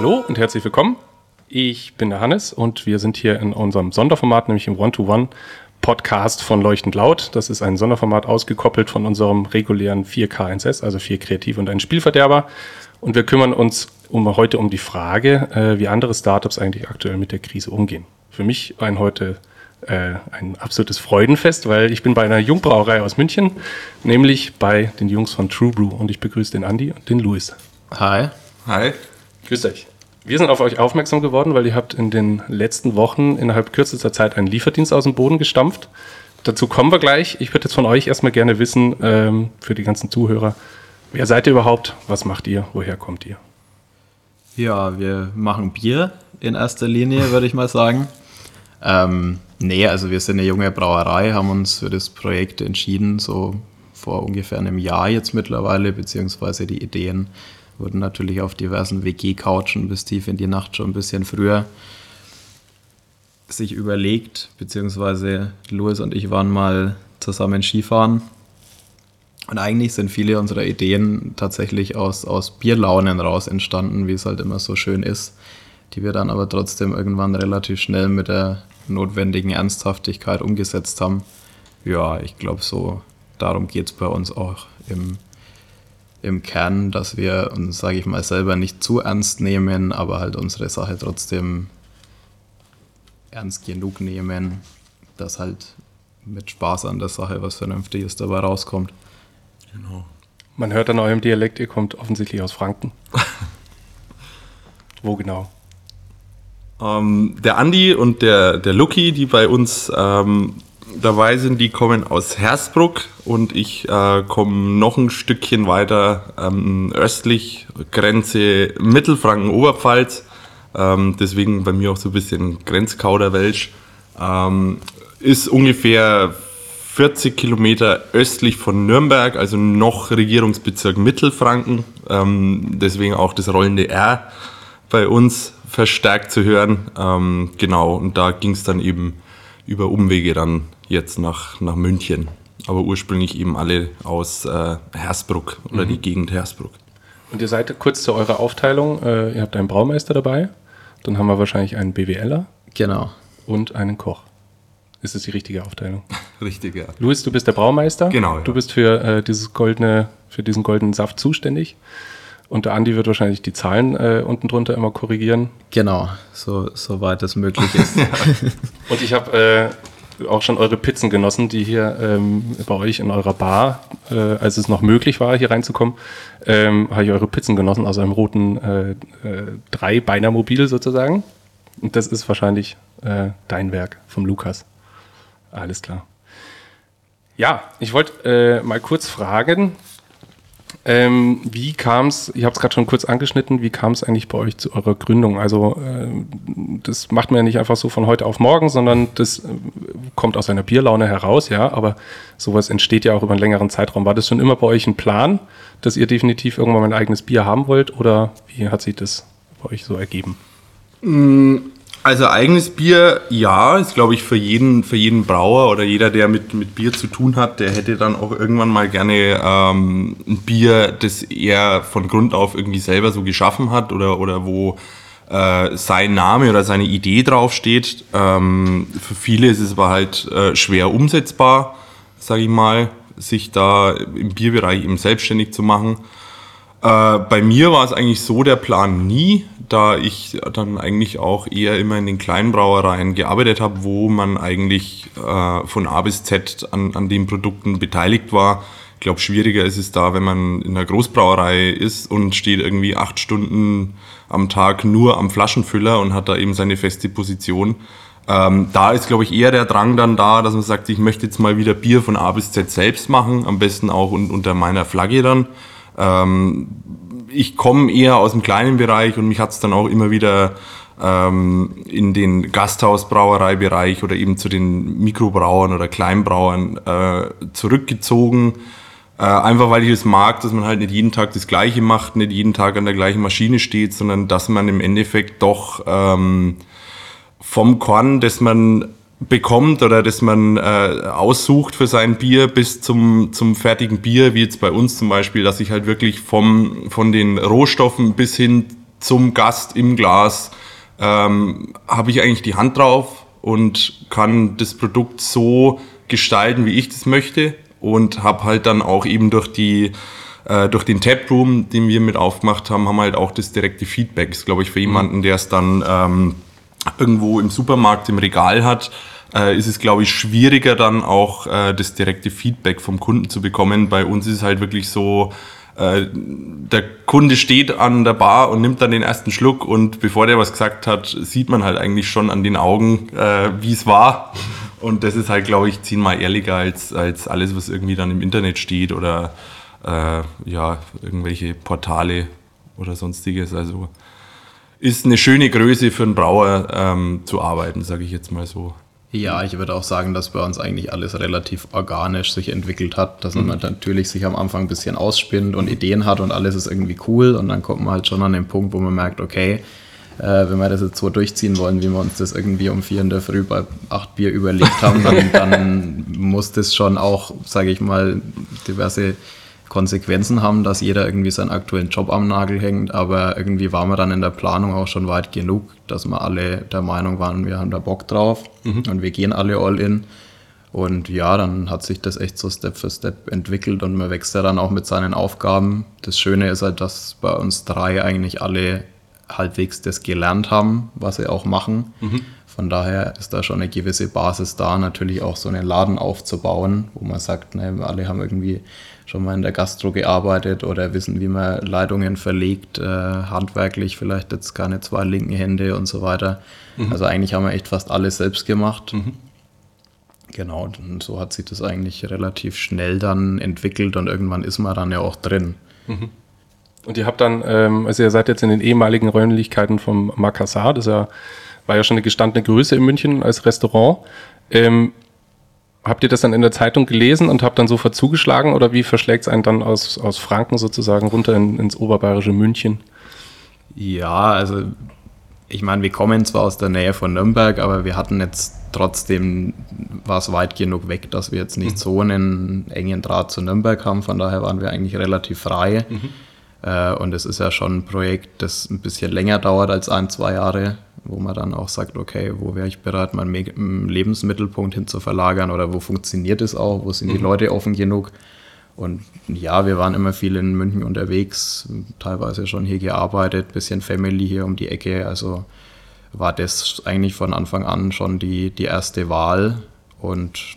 Hallo und herzlich willkommen. Ich bin der Hannes und wir sind hier in unserem Sonderformat, nämlich im One-to-One Podcast von Leuchtend Laut. Das ist ein Sonderformat ausgekoppelt von unserem regulären 4K1S, also 4 Kreativ und ein Spielverderber. Und wir kümmern uns um, heute um die Frage, äh, wie andere Startups eigentlich aktuell mit der Krise umgehen. Für mich ein heute äh, ein absolutes Freudenfest, weil ich bin bei einer Jungbrauerei aus München, nämlich bei den Jungs von True Brew und ich begrüße den Andi und den Luis. Hi. Hi. Grüß euch. Wir sind auf euch aufmerksam geworden, weil ihr habt in den letzten Wochen innerhalb kürzester Zeit einen Lieferdienst aus dem Boden gestampft. Dazu kommen wir gleich. Ich würde jetzt von euch erstmal gerne wissen, ähm, für die ganzen Zuhörer, wer seid ihr überhaupt? Was macht ihr? Woher kommt ihr? Ja, wir machen Bier in erster Linie, würde ich mal sagen. Ähm, nee, also wir sind eine junge Brauerei, haben uns für das Projekt entschieden, so vor ungefähr einem Jahr jetzt mittlerweile, beziehungsweise die Ideen wurden natürlich auf diversen WG-Couchen bis tief in die Nacht schon ein bisschen früher sich überlegt, beziehungsweise Louis und ich waren mal zusammen Skifahren. Und eigentlich sind viele unserer Ideen tatsächlich aus, aus Bierlaunen raus entstanden, wie es halt immer so schön ist, die wir dann aber trotzdem irgendwann relativ schnell mit der notwendigen Ernsthaftigkeit umgesetzt haben. Ja, ich glaube, so darum geht es bei uns auch im, im Kern, dass wir uns, sage ich mal, selber nicht zu ernst nehmen, aber halt unsere Sache trotzdem ernst genug nehmen, dass halt mit Spaß an der Sache was Vernünftiges dabei rauskommt. Genau. Man hört an eurem Dialekt, ihr kommt offensichtlich aus Franken. Wo genau? Ähm, der Andi und der, der Lucky, die bei uns ähm, dabei sind, die kommen aus Hersbruck und ich äh, komme noch ein Stückchen weiter ähm, östlich, Grenze Mittelfranken-Oberpfalz. Ähm, deswegen bei mir auch so ein bisschen Grenzkauderwelsch. Ähm, ist ungefähr 40 Kilometer östlich von Nürnberg, also noch Regierungsbezirk Mittelfranken. Ähm, deswegen auch das rollende R bei uns verstärkt zu hören. Ähm, genau, und da ging es dann eben über Umwege dann jetzt nach, nach München. Aber ursprünglich eben alle aus äh, Hersbruck oder mhm. die Gegend Hersbruck. Und ihr seid kurz zu eurer Aufteilung, äh, ihr habt einen Braumeister dabei, dann haben wir wahrscheinlich einen BWLer. Genau. Und einen Koch. Ist das die richtige Aufteilung? Richtig, ja. Luis, du bist der Braumeister. Genau. Ja. Du bist für äh, dieses goldene, für diesen goldenen Saft zuständig. Und der Andi wird wahrscheinlich die Zahlen äh, unten drunter immer korrigieren. Genau, so, soweit es möglich ist. Und ich habe äh, auch schon eure Pizzen genossen, die hier ähm, bei euch in eurer Bar, äh, als es noch möglich war, hier reinzukommen, ähm, habe ich eure Pizzen genossen aus einem roten äh, äh, Drei-Beiner Mobil sozusagen. Und das ist wahrscheinlich äh, dein Werk vom Lukas. Alles klar. Ja, ich wollte äh, mal kurz fragen, ähm, wie kam es, ich habe es gerade schon kurz angeschnitten, wie kam es eigentlich bei euch zu eurer Gründung? Also äh, das macht man ja nicht einfach so von heute auf morgen, sondern das äh, kommt aus einer Bierlaune heraus, ja, aber sowas entsteht ja auch über einen längeren Zeitraum. War das schon immer bei euch ein Plan, dass ihr definitiv irgendwann mal ein eigenes Bier haben wollt oder wie hat sich das bei euch so ergeben? Mm, also eigenes Bier, ja, ist glaube ich für jeden, für jeden Brauer oder jeder, der mit, mit Bier zu tun hat, der hätte dann auch irgendwann mal gerne ähm, ein Bier, das er von Grund auf irgendwie selber so geschaffen hat oder, oder wo äh, sein Name oder seine Idee draufsteht. Ähm, für viele ist es aber halt äh, schwer umsetzbar, sage ich mal, sich da im Bierbereich eben selbstständig zu machen. Äh, bei mir war es eigentlich so der Plan nie, da ich dann eigentlich auch eher immer in den kleinen Brauereien gearbeitet habe, wo man eigentlich äh, von A bis Z an, an den Produkten beteiligt war. Ich glaube, schwieriger ist es da, wenn man in einer Großbrauerei ist und steht irgendwie acht Stunden am Tag nur am Flaschenfüller und hat da eben seine feste Position. Ähm, da ist, glaube ich, eher der Drang dann da, dass man sagt, ich möchte jetzt mal wieder Bier von A bis Z selbst machen, am besten auch un unter meiner Flagge dann. Ähm, ich komme eher aus dem kleinen Bereich und mich hat es dann auch immer wieder ähm, in den Gasthausbrauereibereich oder eben zu den Mikrobrauern oder Kleinbrauern äh, zurückgezogen. Äh, einfach weil ich es mag, dass man halt nicht jeden Tag das Gleiche macht, nicht jeden Tag an der gleichen Maschine steht, sondern dass man im Endeffekt doch ähm, vom Korn, das man bekommt oder das man äh, aussucht für sein Bier bis zum, zum fertigen Bier, wie jetzt bei uns zum Beispiel, dass ich halt wirklich vom, von den Rohstoffen bis hin zum Gast im Glas ähm, habe ich eigentlich die Hand drauf und kann das Produkt so gestalten, wie ich das möchte und habe halt dann auch eben durch die äh, durch den Taproom, den wir mit aufgemacht haben, haben wir halt auch das direkte Feedback. Ist glaube ich für jemanden, der es dann ähm, irgendwo im Supermarkt im Regal hat, äh, ist es, glaube ich, schwieriger dann auch äh, das direkte Feedback vom Kunden zu bekommen. Bei uns ist es halt wirklich so, äh, der Kunde steht an der Bar und nimmt dann den ersten Schluck und bevor der was gesagt hat, sieht man halt eigentlich schon an den Augen, äh, wie es war. Und das ist halt, glaube ich, zehnmal ehrlicher als, als alles, was irgendwie dann im Internet steht oder äh, ja, irgendwelche Portale oder sonstiges. Also ist eine schöne Größe für einen Brauer ähm, zu arbeiten, sage ich jetzt mal so. Ja, ich würde auch sagen, dass bei uns eigentlich alles relativ organisch sich entwickelt hat, dass man mhm. natürlich sich am Anfang ein bisschen ausspinnt und Ideen hat und alles ist irgendwie cool und dann kommt man halt schon an den Punkt, wo man merkt, okay, äh, wenn wir das jetzt so durchziehen wollen, wie wir uns das irgendwie um vier in der Früh bei acht Bier überlegt haben, dann, dann muss das schon auch, sage ich mal, diverse Konsequenzen haben, dass jeder irgendwie seinen aktuellen Job am Nagel hängt, aber irgendwie waren wir dann in der Planung auch schon weit genug, dass wir alle der Meinung waren, wir haben da Bock drauf mhm. und wir gehen alle all in. Und ja, dann hat sich das echt so Step für Step entwickelt und man wächst ja dann auch mit seinen Aufgaben. Das Schöne ist halt, dass bei uns drei eigentlich alle halbwegs das gelernt haben, was sie auch machen. Mhm. Von daher ist da schon eine gewisse Basis da, natürlich auch so einen Laden aufzubauen, wo man sagt, ne, alle haben irgendwie schon mal in der Gastro gearbeitet oder wissen, wie man Leitungen verlegt, äh, handwerklich vielleicht jetzt keine zwei linken Hände und so weiter. Mhm. Also eigentlich haben wir echt fast alles selbst gemacht. Mhm. Genau, und so hat sich das eigentlich relativ schnell dann entwickelt und irgendwann ist man dann ja auch drin. Mhm. Und ihr habt dann, ähm, also ihr seid jetzt in den ehemaligen Räumlichkeiten vom Makassar, das war ja schon eine gestandene Größe in München als Restaurant. Ähm, habt ihr das dann in der Zeitung gelesen und habt dann sofort zugeschlagen oder wie verschlägt es einen dann aus, aus Franken sozusagen runter in, ins oberbayerische München? Ja, also ich meine, wir kommen zwar aus der Nähe von Nürnberg, aber wir hatten jetzt trotzdem, war es weit genug weg, dass wir jetzt nicht mhm. so einen engen Draht zu Nürnberg haben. Von daher waren wir eigentlich relativ frei. Mhm. Äh, und es ist ja schon ein Projekt, das ein bisschen länger dauert als ein, zwei Jahre wo man dann auch sagt, okay, wo wäre ich bereit, meinen Lebensmittelpunkt hin zu verlagern oder wo funktioniert es auch, wo sind die mhm. Leute offen genug. Und ja, wir waren immer viel in München unterwegs, teilweise schon hier gearbeitet, bisschen Family hier um die Ecke. Also war das eigentlich von Anfang an schon die, die erste Wahl. Und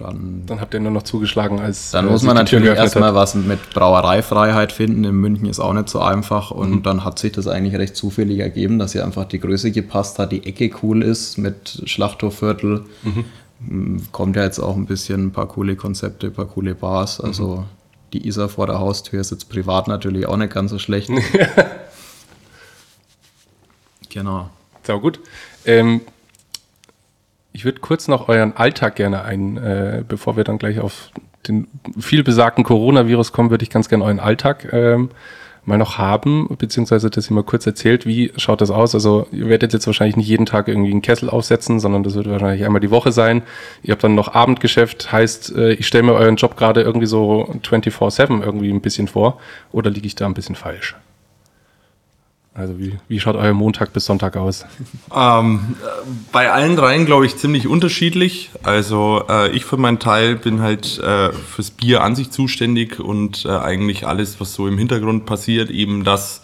dann, dann habt ihr nur noch zugeschlagen als. Dann äh, muss man natürlich erstmal was mit Brauereifreiheit finden. In München ist auch nicht so einfach. Und mhm. dann hat sich das eigentlich recht zufällig ergeben, dass hier einfach die Größe gepasst hat, die Ecke cool ist mit Schlachthofviertel. Mhm. Mm, kommt ja jetzt auch ein bisschen ein paar coole Konzepte, ein paar coole Bars. Also mhm. die Isar vor der Haustür ist jetzt privat natürlich auch nicht ganz so schlecht. genau. Sehr gut. Ähm, ich würde kurz noch euren Alltag gerne ein, äh, bevor wir dann gleich auf den viel besagten Coronavirus kommen, würde ich ganz gerne euren Alltag ähm, mal noch haben, beziehungsweise dass ihr mal kurz erzählt, wie schaut das aus? Also ihr werdet jetzt wahrscheinlich nicht jeden Tag irgendwie einen Kessel aufsetzen, sondern das wird wahrscheinlich einmal die Woche sein. Ihr habt dann noch Abendgeschäft, heißt, äh, ich stelle mir euren Job gerade irgendwie so 24-7 irgendwie ein bisschen vor oder liege ich da ein bisschen falsch? Also wie, wie schaut euer Montag bis Sonntag aus? Ähm, bei allen dreien glaube ich ziemlich unterschiedlich. Also äh, ich für meinen Teil bin halt äh, fürs Bier an sich zuständig und äh, eigentlich alles, was so im Hintergrund passiert, eben dass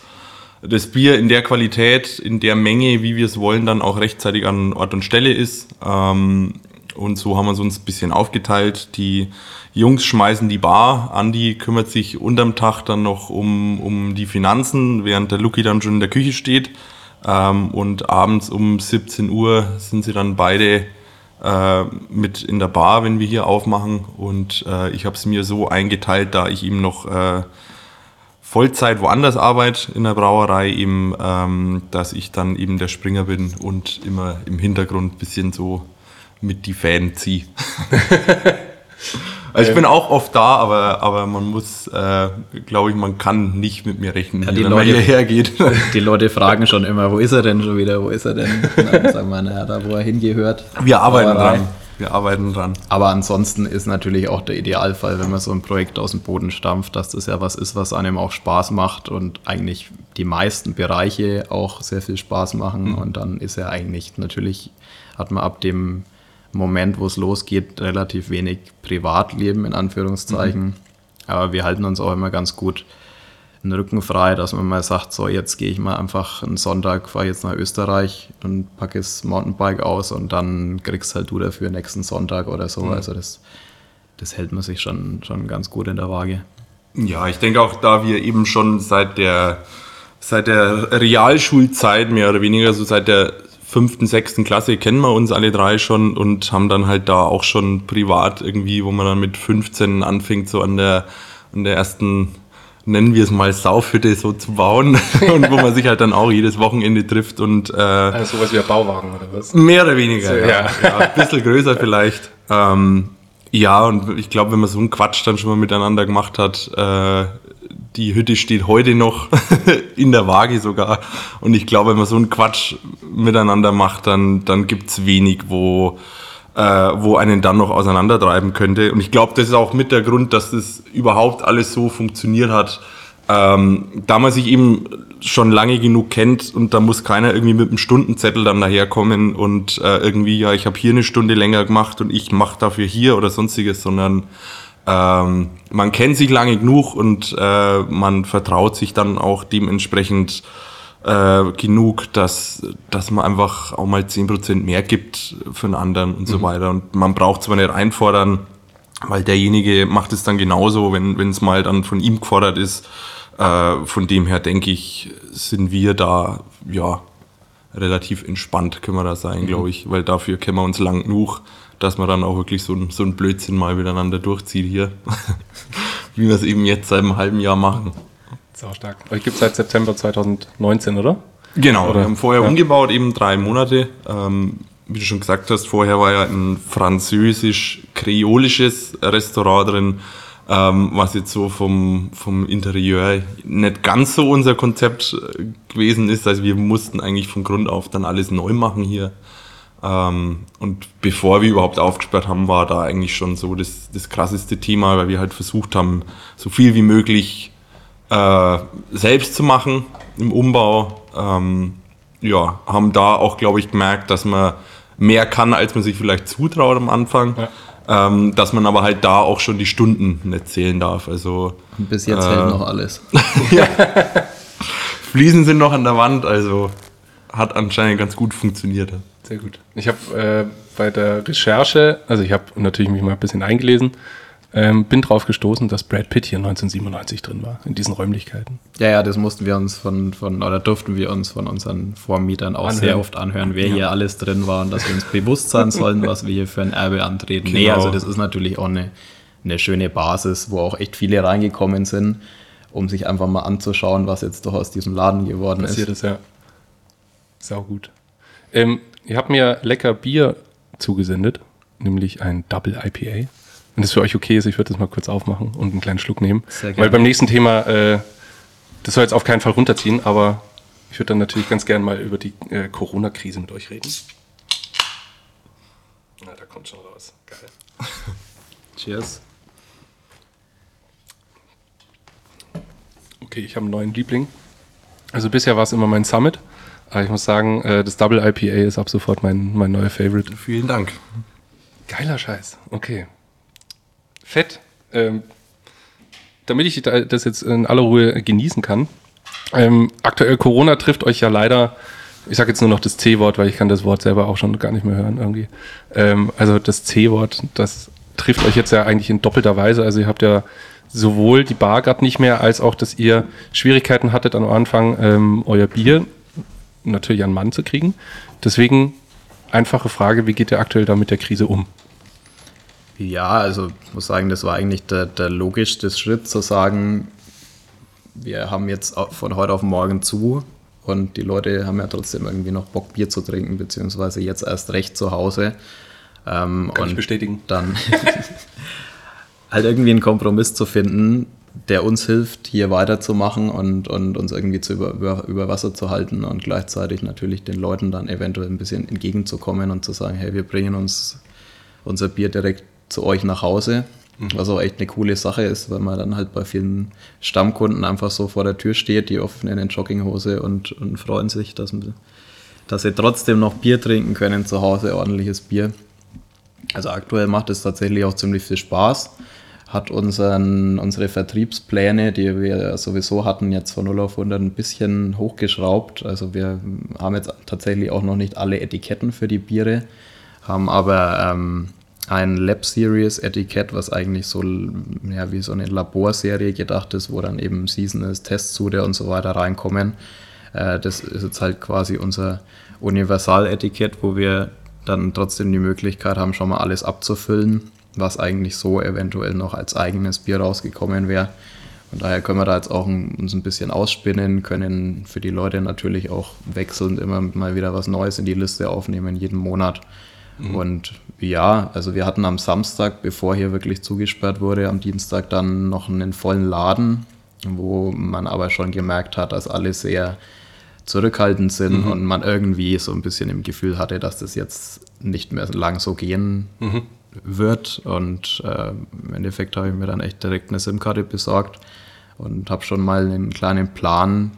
das Bier in der Qualität, in der Menge, wie wir es wollen, dann auch rechtzeitig an Ort und Stelle ist. Ähm, und so haben wir es uns ein bisschen aufgeteilt. Die Jungs schmeißen die Bar. Andi kümmert sich unterm Tag dann noch um, um die Finanzen, während der Lucky dann schon in der Küche steht. Ähm, und abends um 17 Uhr sind sie dann beide äh, mit in der Bar, wenn wir hier aufmachen. Und äh, ich habe es mir so eingeteilt, da ich ihm noch äh, Vollzeit woanders arbeite in der Brauerei, eben, ähm, dass ich dann eben der Springer bin und immer im Hintergrund ein bisschen so mit die Fäden ziehe. also ich bin auch oft da, aber, aber man muss, äh, glaube ich, man kann nicht mit mir rechnen, ja, die wenn Leute, man hierher geht. Die Leute fragen schon immer, wo ist er denn schon wieder, wo ist er denn? Dann sagen wir, naja, da wo er hingehört. Wir arbeiten aber, dran. wir arbeiten dran. Aber ansonsten ist natürlich auch der Idealfall, wenn man so ein Projekt aus dem Boden stampft, dass das ja was ist, was einem auch Spaß macht und eigentlich die meisten Bereiche auch sehr viel Spaß machen. Mhm. Und dann ist ja eigentlich, natürlich hat man ab dem Moment, wo es losgeht, relativ wenig Privatleben in Anführungszeichen. Mhm. Aber wir halten uns auch immer ganz gut den Rücken frei, dass man mal sagt, so jetzt gehe ich mal einfach einen Sonntag, fahre jetzt nach Österreich und packe das Mountainbike aus und dann kriegst halt du dafür nächsten Sonntag oder so. Mhm. Also das, das hält man sich schon, schon ganz gut in der Waage. Ja, ich denke auch, da wir eben schon seit der, seit der Realschulzeit mehr oder weniger, so seit der fünften, sechsten Klasse kennen wir uns alle drei schon und haben dann halt da auch schon privat irgendwie, wo man dann mit 15 anfängt, so an der, an der ersten nennen wir es mal Saufhütte so zu bauen und wo man sich halt dann auch jedes Wochenende trifft und äh, also sowas wie ein Bauwagen oder was? Mehr oder weniger, so, ja. ja. ja. Ein bisschen größer vielleicht. Ähm, ja, und ich glaube, wenn man so einen Quatsch dann schon mal miteinander gemacht hat, äh, die Hütte steht heute noch in der Waage sogar. Und ich glaube, wenn man so einen Quatsch miteinander macht, dann, dann gibt es wenig, wo, äh, wo einen dann noch auseinandertreiben könnte. Und ich glaube, das ist auch mit der Grund, dass das überhaupt alles so funktioniert hat. Ähm, da man sich eben schon lange genug kennt und da muss keiner irgendwie mit einem Stundenzettel dann daherkommen und äh, irgendwie, ja, ich habe hier eine Stunde länger gemacht und ich mache dafür hier oder sonstiges, sondern ähm, man kennt sich lange genug und äh, man vertraut sich dann auch dementsprechend äh, genug, dass, dass man einfach auch mal 10% mehr gibt für einen anderen und mhm. so weiter. Und man braucht zwar nicht einfordern, weil derjenige macht es dann genauso, wenn es mal dann von ihm gefordert ist. Äh, von dem her denke ich, sind wir da ja relativ entspannt, können wir da sein, mhm. glaube ich, weil dafür kennen wir uns lang genug, dass man dann auch wirklich so, so ein Blödsinn mal miteinander durchzieht hier, wie wir es eben jetzt seit einem halben Jahr machen. Sau stark. Euch gibt es seit September 2019, oder? Genau, oder? wir haben vorher ja. umgebaut, eben drei Monate. Ähm, wie du schon gesagt hast, vorher war ja ein französisch-kreolisches Restaurant drin, ähm, was jetzt so vom, vom Interieur nicht ganz so unser Konzept äh, gewesen ist. Also wir mussten eigentlich von Grund auf dann alles neu machen hier. Ähm, und bevor wir überhaupt aufgesperrt haben, war da eigentlich schon so das, das krasseste Thema, weil wir halt versucht haben, so viel wie möglich äh, selbst zu machen im Umbau. Ähm, ja, haben da auch, glaube ich, gemerkt, dass man mehr kann, als man sich vielleicht zutraut am Anfang. Ja. Ähm, dass man aber halt da auch schon die Stunden nicht zählen darf. Also, Bis jetzt äh, hält noch alles. ja. Fliesen sind noch an der Wand, also hat anscheinend ganz gut funktioniert. Sehr gut. Ich habe äh, bei der Recherche, also ich habe natürlich mich mal ein bisschen eingelesen, ähm, bin drauf gestoßen, dass Brad Pitt hier 1997 drin war, in diesen Räumlichkeiten. Ja, ja, das mussten wir uns von, von oder durften wir uns von unseren Vormietern auch anhören. sehr oft anhören, wer ja. hier alles drin war und dass wir uns bewusst sein sollen, was wir hier für ein Erbe antreten. Genau. Nee, also das ist natürlich auch eine, eine schöne Basis, wo auch echt viele reingekommen sind, um sich einfach mal anzuschauen, was jetzt doch aus diesem Laden geworden Passiert ist. Passiert ist, ja. Sau gut. Ähm, ihr habt mir lecker Bier zugesendet, nämlich ein Double IPA. Wenn das für euch okay ist, ich würde das mal kurz aufmachen und einen kleinen Schluck nehmen. Sehr gerne. Weil beim nächsten Thema, äh, das soll jetzt auf keinen Fall runterziehen, aber ich würde dann natürlich ganz gern mal über die äh, Corona-Krise mit euch reden. Na, da kommt schon raus. Geil. Cheers. Okay, ich habe einen neuen Liebling. Also bisher war es immer mein Summit. Aber ich muss sagen, äh, das Double IPA ist ab sofort mein, mein neuer Favorite. Vielen Dank. Geiler Scheiß. Okay fett, ähm, damit ich das jetzt in aller Ruhe genießen kann. Ähm, aktuell Corona trifft euch ja leider, ich sage jetzt nur noch das C-Wort, weil ich kann das Wort selber auch schon gar nicht mehr hören irgendwie. Ähm, also das C-Wort, das trifft euch jetzt ja eigentlich in doppelter Weise. Also ihr habt ja sowohl die Bar gerade nicht mehr, als auch, dass ihr Schwierigkeiten hattet am Anfang, ähm, euer Bier natürlich an Mann zu kriegen. Deswegen einfache Frage, wie geht ihr aktuell da mit der Krise um? Ja, also ich muss sagen, das war eigentlich der, der logischste Schritt zu sagen, wir haben jetzt von heute auf morgen zu und die Leute haben ja trotzdem irgendwie noch Bock, Bier zu trinken, beziehungsweise jetzt erst recht zu Hause. Ähm, Kann und ich bestätigen. Dann halt irgendwie einen Kompromiss zu finden, der uns hilft, hier weiterzumachen und, und uns irgendwie zu über, über, über Wasser zu halten und gleichzeitig natürlich den Leuten dann eventuell ein bisschen entgegenzukommen und zu sagen, hey, wir bringen uns unser Bier direkt zu euch nach Hause. Was auch echt eine coole Sache ist, weil man dann halt bei vielen Stammkunden einfach so vor der Tür steht, die offen in den Jogginghose und, und freuen sich, dass, dass sie trotzdem noch Bier trinken können zu Hause, ordentliches Bier. Also aktuell macht es tatsächlich auch ziemlich viel Spaß. Hat unseren, unsere Vertriebspläne, die wir sowieso hatten, jetzt von 0 auf 100 ein bisschen hochgeschraubt. Also wir haben jetzt tatsächlich auch noch nicht alle Etiketten für die Biere, haben aber ähm, ein Lab Series Etikett, was eigentlich so ja, wie so eine Laborserie gedacht ist, wo dann eben Seasonals, Testsude und so weiter reinkommen. Äh, das ist jetzt halt quasi unser Universal-Etikett, wo wir dann trotzdem die Möglichkeit haben, schon mal alles abzufüllen, was eigentlich so eventuell noch als eigenes Bier rausgekommen wäre. Und daher können wir da jetzt auch uns ein bisschen ausspinnen, können für die Leute natürlich auch wechselnd immer mal wieder was Neues in die Liste aufnehmen, jeden Monat. Mhm. Und ja, also wir hatten am Samstag, bevor hier wirklich zugesperrt wurde, am Dienstag dann noch einen vollen Laden, wo man aber schon gemerkt hat, dass alle sehr zurückhaltend sind mhm. und man irgendwie so ein bisschen im Gefühl hatte, dass das jetzt nicht mehr lang so gehen mhm. wird. Und äh, im Endeffekt habe ich mir dann echt direkt eine SIM-Karte besorgt und habe schon mal einen kleinen Plan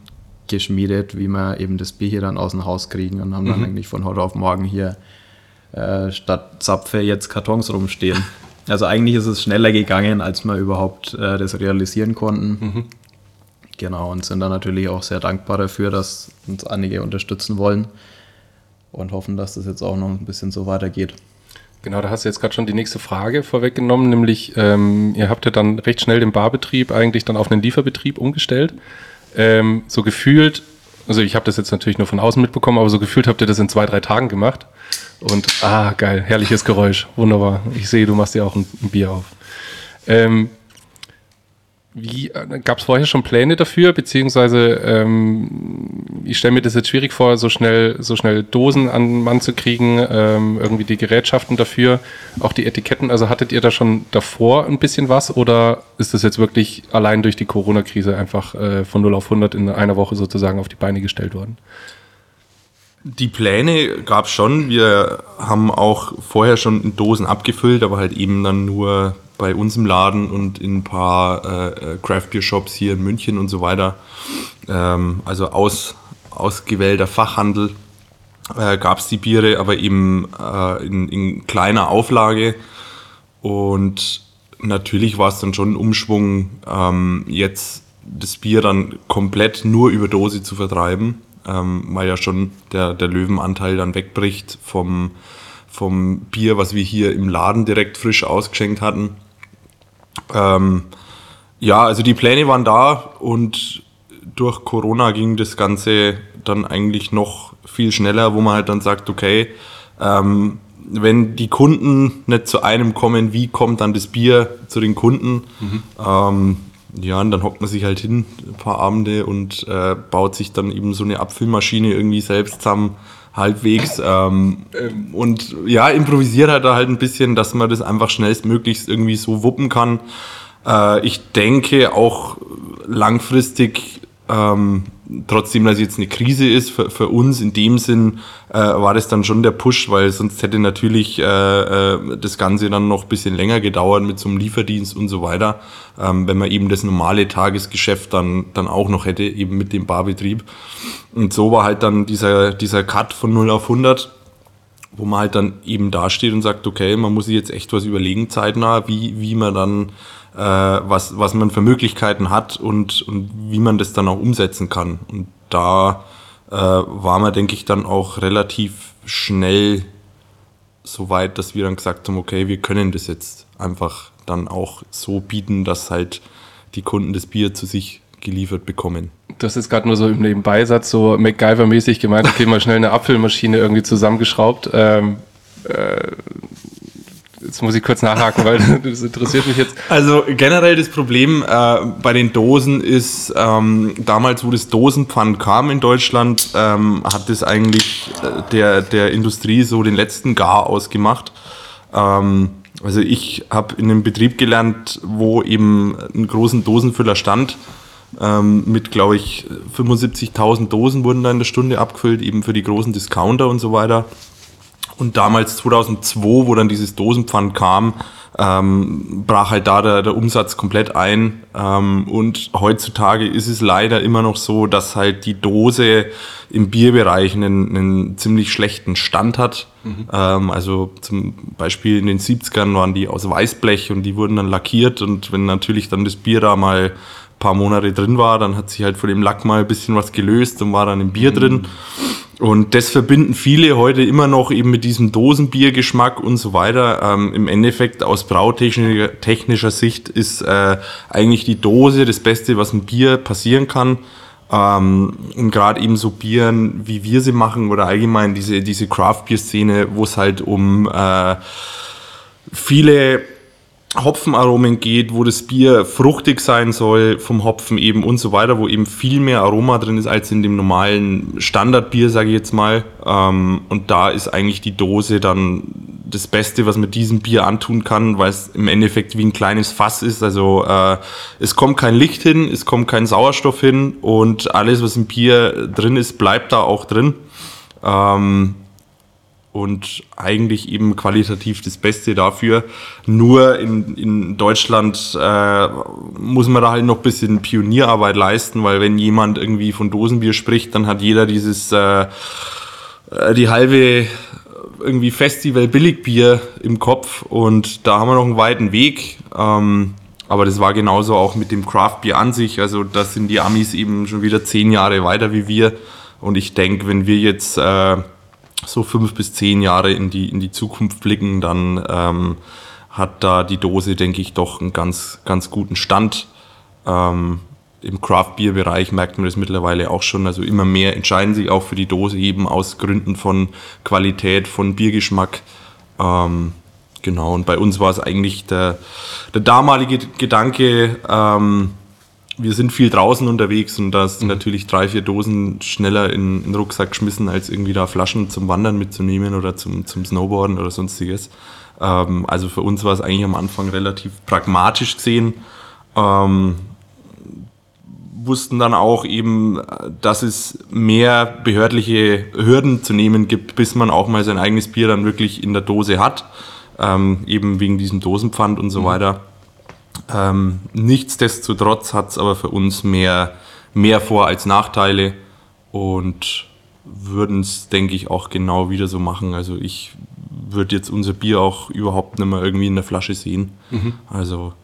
geschmiedet, wie wir eben das Bier hier dann aus dem Haus kriegen und haben mhm. dann eigentlich von heute auf morgen hier äh, statt Zapfe jetzt Kartons rumstehen. Also eigentlich ist es schneller gegangen, als wir überhaupt äh, das realisieren konnten. Mhm. Genau, und sind dann natürlich auch sehr dankbar dafür, dass uns einige unterstützen wollen und hoffen, dass das jetzt auch noch ein bisschen so weitergeht. Genau, da hast du jetzt gerade schon die nächste Frage vorweggenommen, nämlich ähm, ihr habt ja dann recht schnell den Barbetrieb eigentlich dann auf einen Lieferbetrieb umgestellt. Ähm, so gefühlt, also ich habe das jetzt natürlich nur von außen mitbekommen, aber so gefühlt habt ihr das in zwei, drei Tagen gemacht. Und ah, geil, herrliches Geräusch, wunderbar. Ich sehe, du machst dir auch ein, ein Bier auf. Ähm, äh, gab es vorher schon Pläne dafür, beziehungsweise ähm, ich stelle mir das jetzt schwierig vor, so schnell, so schnell Dosen an Mann zu kriegen, ähm, irgendwie die Gerätschaften dafür, auch die Etiketten. Also hattet ihr da schon davor ein bisschen was oder ist das jetzt wirklich allein durch die Corona-Krise einfach äh, von 0 auf 100 in einer Woche sozusagen auf die Beine gestellt worden? Die Pläne gab es schon. Wir haben auch vorher schon in Dosen abgefüllt, aber halt eben dann nur bei uns im Laden und in ein paar äh, Craft Beer Shops hier in München und so weiter. Ähm, also aus, ausgewählter Fachhandel äh, gab es die Biere, aber eben äh, in, in, kleiner Auflage. Und natürlich war es dann schon ein Umschwung, ähm, jetzt das Bier dann komplett nur über Dose zu vertreiben, ähm, weil ja schon der, der Löwenanteil dann wegbricht vom, vom Bier, was wir hier im Laden direkt frisch ausgeschenkt hatten. Ähm, ja, also die Pläne waren da und durch Corona ging das Ganze dann eigentlich noch viel schneller, wo man halt dann sagt, okay, ähm, wenn die Kunden nicht zu einem kommen, wie kommt dann das Bier zu den Kunden? Mhm. Ähm, ja, und dann hockt man sich halt hin, ein paar Abende und äh, baut sich dann eben so eine Abfüllmaschine irgendwie selbst zusammen, halbwegs. Ähm, und ja, improvisiert halt da halt ein bisschen, dass man das einfach schnellstmöglichst irgendwie so wuppen kann. Äh, ich denke auch langfristig, ähm, trotzdem, dass jetzt eine Krise ist, für, für uns in dem Sinn äh, war das dann schon der Push, weil sonst hätte natürlich äh, äh, das Ganze dann noch ein bisschen länger gedauert mit so einem Lieferdienst und so weiter, ähm, wenn man eben das normale Tagesgeschäft dann, dann auch noch hätte, eben mit dem Barbetrieb. Und so war halt dann dieser, dieser Cut von 0 auf 100 wo man halt dann eben dasteht und sagt, okay, man muss sich jetzt echt was überlegen zeitnah, wie, wie man dann äh, was, was man für Möglichkeiten hat und, und wie man das dann auch umsetzen kann. Und da äh, war man, denke ich, dann auch relativ schnell so weit, dass wir dann gesagt haben, okay, wir können das jetzt einfach dann auch so bieten, dass halt die Kunden das Bier zu sich geliefert bekommen. Das ist gerade nur so im Nebenbeisatz so MacGyver-mäßig gemeint, okay, mal schnell eine Apfelmaschine irgendwie zusammengeschraubt. Ähm, äh, Jetzt muss ich kurz nachhaken, weil das interessiert mich jetzt. Also generell das Problem äh, bei den Dosen ist, ähm, damals, wo das Dosenpfand kam in Deutschland, ähm, hat das eigentlich äh, der, der Industrie so den letzten Gar ausgemacht. Ähm, also ich habe in einem Betrieb gelernt, wo eben einen großen Dosenfüller stand. Ähm, mit, glaube ich, 75.000 Dosen wurden da in der Stunde abgefüllt, eben für die großen Discounter und so weiter. Und damals 2002, wo dann dieses Dosenpfand kam, ähm, brach halt da der, der Umsatz komplett ein. Ähm, und heutzutage ist es leider immer noch so, dass halt die Dose im Bierbereich einen, einen ziemlich schlechten Stand hat. Mhm. Ähm, also zum Beispiel in den 70ern waren die aus Weißblech und die wurden dann lackiert. Und wenn natürlich dann das Bier da mal paar Monate drin war, dann hat sich halt von dem Lack mal ein bisschen was gelöst und war dann im Bier mhm. drin. Und das verbinden viele heute immer noch eben mit diesem Dosenbiergeschmack und so weiter. Ähm, Im Endeffekt aus brautechnischer technischer Sicht ist äh, eigentlich die Dose das Beste, was ein Bier passieren kann. Ähm, und gerade eben so Bieren, wie wir sie machen oder allgemein diese, diese Craft-Bier-Szene, wo es halt um äh, viele Hopfenaromen geht, wo das Bier fruchtig sein soll vom Hopfen eben und so weiter, wo eben viel mehr Aroma drin ist als in dem normalen Standardbier, sage ich jetzt mal. Ähm, und da ist eigentlich die Dose dann das Beste, was man diesem Bier antun kann, weil es im Endeffekt wie ein kleines Fass ist. Also äh, es kommt kein Licht hin, es kommt kein Sauerstoff hin und alles, was im Bier drin ist, bleibt da auch drin. Ähm, und eigentlich eben qualitativ das Beste dafür. Nur in, in Deutschland äh, muss man da halt noch ein bisschen Pionierarbeit leisten, weil wenn jemand irgendwie von Dosenbier spricht, dann hat jeder dieses äh, äh die halbe irgendwie Festival Billigbier im Kopf und da haben wir noch einen weiten Weg. Ähm, aber das war genauso auch mit dem Craftbier an sich. Also da sind die Amis eben schon wieder zehn Jahre weiter wie wir. Und ich denke, wenn wir jetzt äh, so fünf bis zehn Jahre in die, in die Zukunft blicken, dann ähm, hat da die Dose, denke ich, doch einen ganz, ganz guten Stand. Ähm, Im Craft-Bier-Bereich merkt man das mittlerweile auch schon. Also immer mehr entscheiden sich auch für die Dose, eben aus Gründen von Qualität, von Biergeschmack. Ähm, genau, und bei uns war es eigentlich der, der damalige Gedanke, ähm, wir sind viel draußen unterwegs und da sind mhm. natürlich drei, vier Dosen schneller in, in, den Rucksack geschmissen, als irgendwie da Flaschen zum Wandern mitzunehmen oder zum, zum Snowboarden oder sonstiges. Ähm, also für uns war es eigentlich am Anfang relativ pragmatisch gesehen. Ähm, wussten dann auch eben, dass es mehr behördliche Hürden zu nehmen gibt, bis man auch mal sein eigenes Bier dann wirklich in der Dose hat. Ähm, eben wegen diesem Dosenpfand und so mhm. weiter. Ähm, nichtsdestotrotz hat es aber für uns mehr, mehr Vor- als Nachteile und würden es, denke ich, auch genau wieder so machen. Also ich würde jetzt unser Bier auch überhaupt nicht mehr irgendwie in der Flasche sehen. Mhm. Also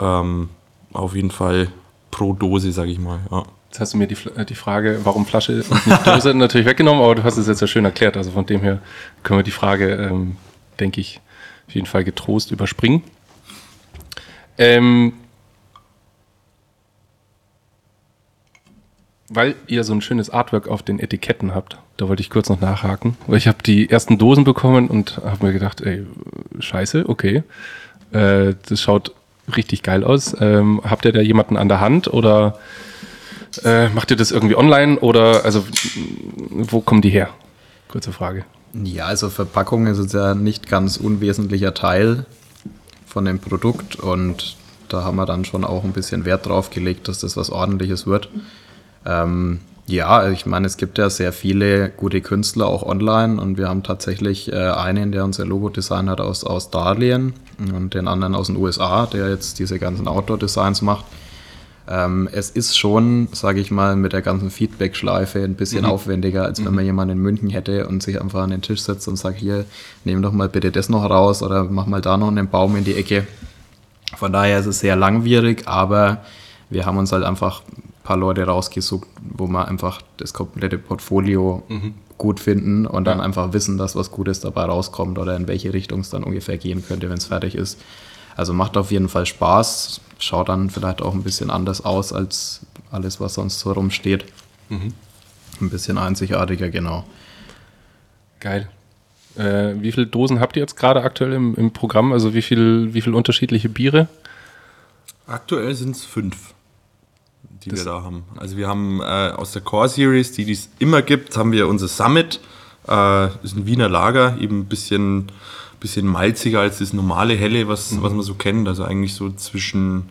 ähm, auf jeden Fall pro Dose, sage ich mal. Ja. Jetzt hast du mir die, die Frage, warum Flasche und nicht Dose, natürlich weggenommen, aber du hast es jetzt ja schön erklärt. Also von dem her können wir die Frage, ähm, denke ich, auf jeden Fall getrost überspringen. Ähm, weil ihr so ein schönes Artwork auf den Etiketten habt, da wollte ich kurz noch nachhaken. Ich habe die ersten Dosen bekommen und habe mir gedacht, ey, scheiße, okay. Äh, das schaut richtig geil aus. Ähm, habt ihr da jemanden an der Hand oder äh, macht ihr das irgendwie online oder also wo kommen die her? Kurze Frage. Ja, also Verpackung ist ja nicht ganz unwesentlicher Teil von dem Produkt und da haben wir dann schon auch ein bisschen Wert drauf gelegt, dass das was ordentliches wird. Ähm, ja, ich meine, es gibt ja sehr viele gute Künstler auch online und wir haben tatsächlich äh, einen, der unser Logo-Design hat aus Australien und den anderen aus den USA, der jetzt diese ganzen Outdoor-Designs macht. Ähm, es ist schon, sage ich mal, mit der ganzen Feedback-Schleife ein bisschen mhm. aufwendiger, als wenn man mhm. jemanden in München hätte und sich einfach an den Tisch setzt und sagt, hier, nehm doch mal bitte das noch raus oder mach mal da noch einen Baum in die Ecke. Von daher ist es sehr langwierig, aber wir haben uns halt einfach ein paar Leute rausgesucht, wo wir einfach das komplette Portfolio mhm. gut finden und dann einfach wissen, dass was Gutes dabei rauskommt oder in welche Richtung es dann ungefähr gehen könnte, wenn es fertig ist. Also macht auf jeden Fall Spaß, schaut dann vielleicht auch ein bisschen anders aus als alles, was sonst so rumsteht. Mhm. Ein bisschen einzigartiger, genau. Geil. Äh, wie viele Dosen habt ihr jetzt gerade aktuell im, im Programm? Also wie viele wie viel unterschiedliche Biere? Aktuell sind es fünf, die das wir da haben. Also wir haben äh, aus der Core Series, die es immer gibt, haben wir unser Summit. Äh, das ist ein Wiener Lager, eben ein bisschen bisschen malziger als das normale Helle, was, mhm. was man so kennt. Also eigentlich so zwischen,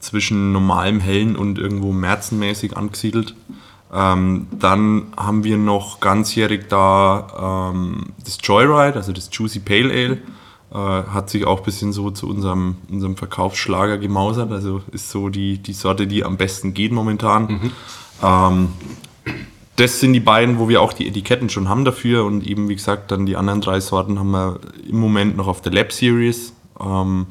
zwischen normalem Hellen und irgendwo märzenmäßig angesiedelt. Ähm, dann haben wir noch ganzjährig da ähm, das Joyride, also das Juicy Pale Ale. Äh, hat sich auch ein bisschen so zu unserem, unserem Verkaufsschlager gemausert. Also ist so die, die Sorte, die am besten geht momentan. Mhm. Ähm, das sind die beiden, wo wir auch die Etiketten schon haben dafür. Und eben, wie gesagt, dann die anderen drei Sorten haben wir im Moment noch auf der Lab Series, ähm,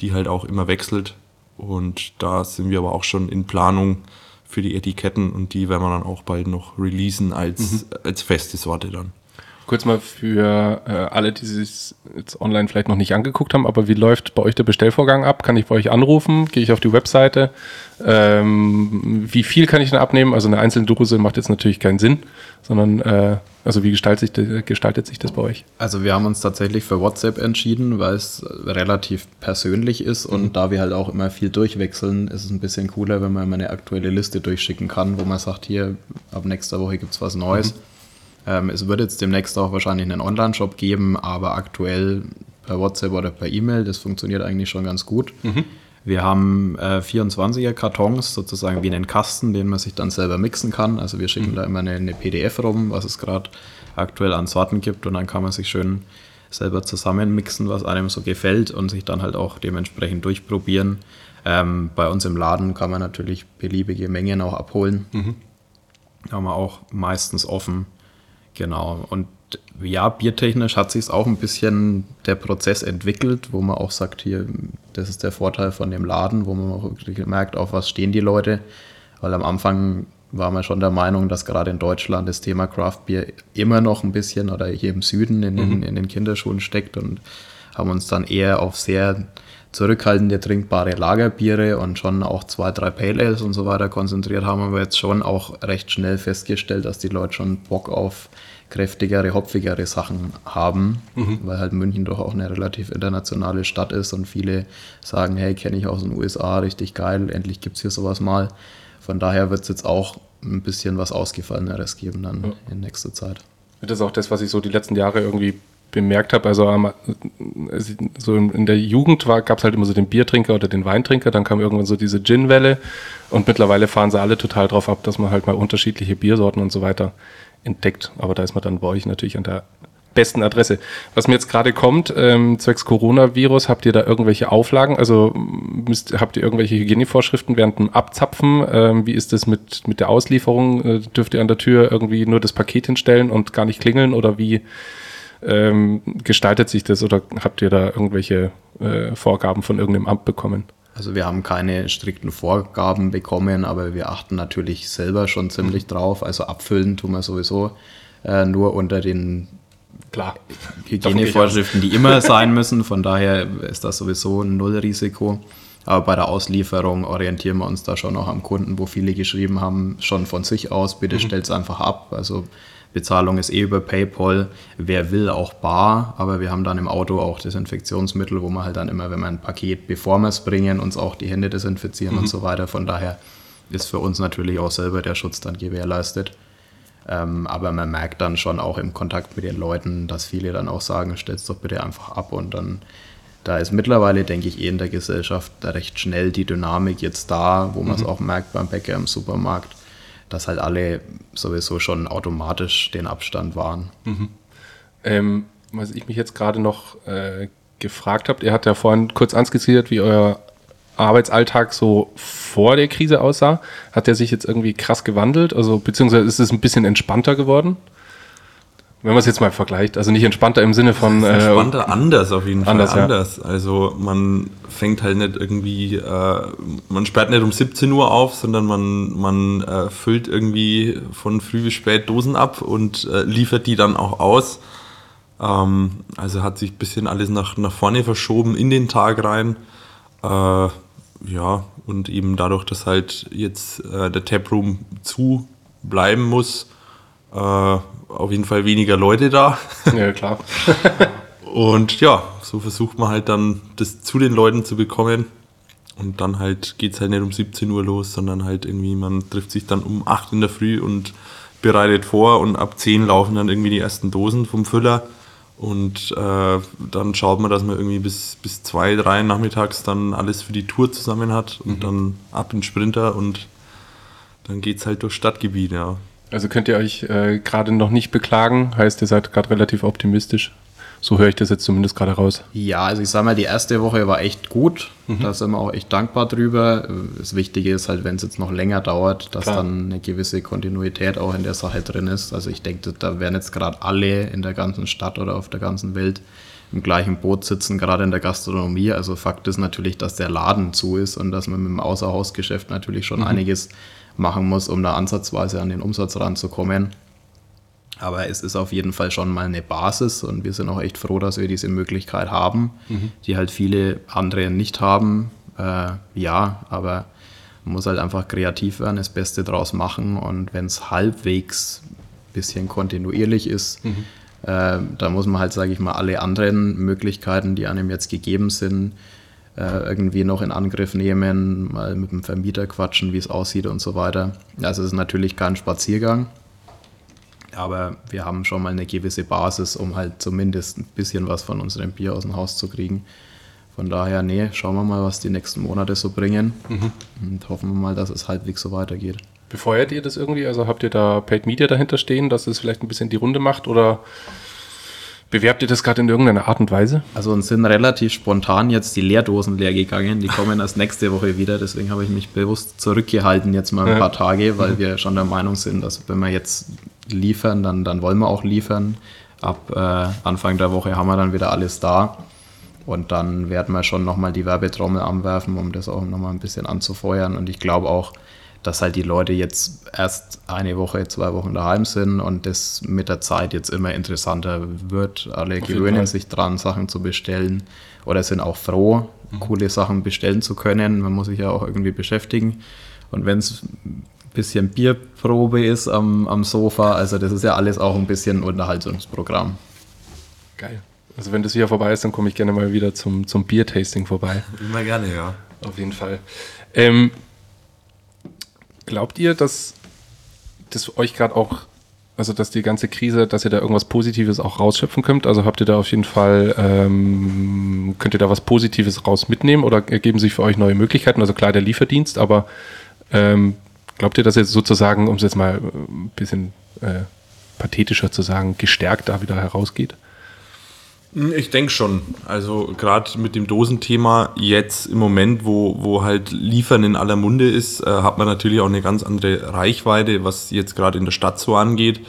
die halt auch immer wechselt. Und da sind wir aber auch schon in Planung für die Etiketten und die werden wir dann auch bald noch releasen als, mhm. als feste Sorte dann. Kurz mal für äh, alle, die sich jetzt online vielleicht noch nicht angeguckt haben, aber wie läuft bei euch der Bestellvorgang ab? Kann ich bei euch anrufen? Gehe ich auf die Webseite? Ähm, wie viel kann ich denn abnehmen? Also eine einzelne Dose macht jetzt natürlich keinen Sinn, sondern äh, also wie gestaltet sich, gestaltet sich das bei euch? Also wir haben uns tatsächlich für WhatsApp entschieden, weil es relativ persönlich ist und mhm. da wir halt auch immer viel durchwechseln, ist es ein bisschen cooler, wenn man immer eine aktuelle Liste durchschicken kann, wo man sagt, hier, ab nächster Woche gibt es was Neues. Mhm. Ähm, es wird jetzt demnächst auch wahrscheinlich einen Online-Shop geben, aber aktuell per WhatsApp oder per E-Mail, das funktioniert eigentlich schon ganz gut. Mhm. Wir haben äh, 24er Kartons, sozusagen wie einen Kasten, den man sich dann selber mixen kann. Also wir schicken mhm. da immer eine, eine, PDF rum, was es gerade aktuell an Sorten gibt und dann kann man sich schön selber zusammenmixen, was einem so gefällt und sich dann halt auch dementsprechend durchprobieren. Ähm, bei uns im Laden kann man natürlich beliebige Mengen auch abholen. Mhm. Da haben wir auch meistens offen Genau. Und ja, biertechnisch hat sich auch ein bisschen der Prozess entwickelt, wo man auch sagt, hier, das ist der Vorteil von dem Laden, wo man auch wirklich merkt, auf was stehen die Leute. Weil am Anfang war man schon der Meinung, dass gerade in Deutschland das Thema Craft Beer immer noch ein bisschen oder hier im Süden in den, mhm. in den Kinderschuhen steckt und haben uns dann eher auf sehr zurückhaltende trinkbare Lagerbiere und schon auch zwei, drei Pale Ales und so weiter konzentriert, haben aber jetzt schon auch recht schnell festgestellt, dass die Leute schon Bock auf kräftigere, hopfigere Sachen haben, mhm. weil halt München doch auch eine relativ internationale Stadt ist und viele sagen, hey, kenne ich aus den USA, richtig geil, endlich gibt es hier sowas mal. Von daher wird es jetzt auch ein bisschen was Ausgefalleneres geben dann ja. in nächster Zeit. Das ist auch das, was ich so die letzten Jahre irgendwie bemerkt habe, also so in der Jugend gab es halt immer so den Biertrinker oder den Weintrinker, dann kam irgendwann so diese Gin-Welle und mittlerweile fahren sie alle total drauf ab, dass man halt mal unterschiedliche Biersorten und so weiter entdeckt. Aber da ist man dann bei euch natürlich an der besten Adresse. Was mir jetzt gerade kommt, ähm, zwecks Coronavirus, habt ihr da irgendwelche Auflagen? Also müsst, habt ihr irgendwelche Hygienevorschriften während dem Abzapfen? Ähm, wie ist das mit, mit der Auslieferung? Äh, dürft ihr an der Tür irgendwie nur das Paket hinstellen und gar nicht klingeln? Oder wie, ähm, gestaltet sich das oder habt ihr da irgendwelche äh, Vorgaben von irgendeinem Amt bekommen? Also wir haben keine strikten Vorgaben bekommen, aber wir achten natürlich selber schon ziemlich drauf. Also abfüllen tun wir sowieso äh, nur unter den Klar. Hygienevorschriften, die immer sein müssen. Von daher ist das sowieso ein Nullrisiko. Aber bei der Auslieferung orientieren wir uns da schon auch am Kunden, wo viele geschrieben haben, schon von sich aus, bitte mhm. stellt es einfach ab. Also Bezahlung ist eh über PayPal. Wer will, auch bar. Aber wir haben dann im Auto auch Desinfektionsmittel, wo man halt dann immer, wenn wir ein Paket, bevor wir es bringen, uns auch die Hände desinfizieren mhm. und so weiter. Von daher ist für uns natürlich auch selber der Schutz dann gewährleistet. Ähm, aber man merkt dann schon auch im Kontakt mit den Leuten, dass viele dann auch sagen, stell's doch bitte einfach ab und dann da ist mittlerweile, denke ich, eh in der Gesellschaft recht schnell die Dynamik jetzt da, wo man es mhm. auch merkt beim Bäcker im Supermarkt, dass halt alle sowieso schon automatisch den Abstand wahren. Mhm. Ähm, was ich mich jetzt gerade noch äh, gefragt habe, ihr habt ja vorhin kurz anskizziert, wie euer Arbeitsalltag so vor der Krise aussah. Hat der sich jetzt irgendwie krass gewandelt? Also beziehungsweise ist es ein bisschen entspannter geworden? Wenn man es jetzt mal vergleicht, also nicht entspannter im Sinne von. Äh, entspannter äh, anders auf jeden Fall. Anders, anders. Ja. Also man fängt halt nicht irgendwie, äh, man sperrt nicht um 17 Uhr auf, sondern man, man äh, füllt irgendwie von früh bis spät Dosen ab und äh, liefert die dann auch aus. Ähm, also hat sich ein bisschen alles nach, nach vorne verschoben in den Tag rein. Äh, ja, und eben dadurch, dass halt jetzt der Taproom zu bleiben muss, auf jeden Fall weniger Leute da. Ja, klar. und ja, so versucht man halt dann das zu den Leuten zu bekommen. Und dann halt geht es halt nicht um 17 Uhr los, sondern halt irgendwie, man trifft sich dann um 8 in der Früh und bereitet vor und ab 10 laufen dann irgendwie die ersten Dosen vom Füller. Und äh, dann schaut man, dass man irgendwie bis, bis 2, 3 nachmittags dann alles für die Tour zusammen hat und mhm. dann ab in Sprinter und dann geht es halt durch Stadtgebiet, ja. Also könnt ihr euch äh, gerade noch nicht beklagen, heißt ihr seid gerade relativ optimistisch. So höre ich das jetzt zumindest gerade raus. Ja, also ich sag mal, die erste Woche war echt gut. Mhm. Da sind wir auch echt dankbar drüber. Das Wichtige ist halt, wenn es jetzt noch länger dauert, dass Klar. dann eine gewisse Kontinuität auch in der Sache drin ist. Also ich denke, da werden jetzt gerade alle in der ganzen Stadt oder auf der ganzen Welt im gleichen Boot sitzen, gerade in der Gastronomie. Also Fakt ist natürlich, dass der Laden zu ist und dass man mit dem Außerhausgeschäft natürlich schon mhm. einiges machen muss, um da ansatzweise an den Umsatz ranzukommen. Aber es ist auf jeden Fall schon mal eine Basis und wir sind auch echt froh, dass wir diese Möglichkeit haben, mhm. die halt viele andere nicht haben. Äh, ja, aber man muss halt einfach kreativ werden, das Beste draus machen und wenn es halbwegs ein bisschen kontinuierlich ist, mhm. äh, da muss man halt, sage ich mal, alle anderen Möglichkeiten, die einem jetzt gegeben sind, irgendwie noch in Angriff nehmen, mal mit dem Vermieter quatschen, wie es aussieht und so weiter. Also es ist natürlich kein Spaziergang. Aber wir haben schon mal eine gewisse Basis, um halt zumindest ein bisschen was von unserem Bier aus dem Haus zu kriegen. Von daher, nee, schauen wir mal, was die nächsten Monate so bringen mhm. und hoffen wir mal, dass es halbwegs so weitergeht. Befeuert ihr das irgendwie? Also habt ihr da Paid Media dahinter stehen, dass es vielleicht ein bisschen die Runde macht oder bewerbt ihr das gerade in irgendeiner Art und Weise? Also uns sind relativ spontan jetzt die Leerdosen leer gegangen. Die kommen erst nächste Woche wieder. Deswegen habe ich mich bewusst zurückgehalten jetzt mal ein paar Tage, weil wir schon der Meinung sind, dass wenn wir jetzt liefern, dann, dann wollen wir auch liefern. Ab äh, Anfang der Woche haben wir dann wieder alles da. Und dann werden wir schon nochmal die Werbetrommel anwerfen, um das auch nochmal ein bisschen anzufeuern. Und ich glaube auch, dass halt die Leute jetzt erst eine Woche, zwei Wochen daheim sind und das mit der Zeit jetzt immer interessanter wird. Alle Auf gewöhnen sich dran, Sachen zu bestellen oder sind auch froh, mhm. coole Sachen bestellen zu können. Man muss sich ja auch irgendwie beschäftigen. Und wenn es bisschen Bierprobe ist am, am Sofa. Also das ist ja alles auch ein bisschen Unterhaltungsprogramm. Geil. Also wenn das hier vorbei ist, dann komme ich gerne mal wieder zum, zum Biertasting vorbei. Immer gerne, ja. Auf jeden Fall. Ähm, glaubt ihr, dass das euch gerade auch, also dass die ganze Krise, dass ihr da irgendwas Positives auch rausschöpfen könnt? Also habt ihr da auf jeden Fall, ähm, könnt ihr da was Positives raus mitnehmen oder ergeben sich für euch neue Möglichkeiten? Also klar der Lieferdienst, aber ähm, Glaubt ihr, dass jetzt sozusagen, um es jetzt mal ein bisschen äh, pathetischer zu sagen, gestärkt da wieder herausgeht? Hm, ich denke schon. Also gerade mit dem Dosenthema jetzt im Moment, wo, wo halt Liefern in aller Munde ist, äh, hat man natürlich auch eine ganz andere Reichweite, was jetzt gerade in der Stadt so angeht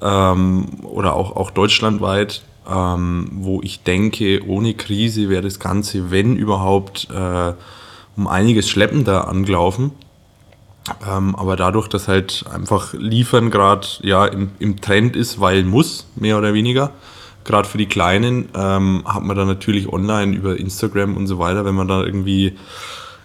ähm, oder auch, auch deutschlandweit, ähm, wo ich denke, ohne Krise wäre das Ganze, wenn überhaupt, äh, um einiges schleppender angelaufen. Ähm, aber dadurch, dass halt einfach Liefern gerade ja, im, im Trend ist, weil muss, mehr oder weniger, gerade für die Kleinen, ähm, hat man dann natürlich online über Instagram und so weiter, wenn man da irgendwie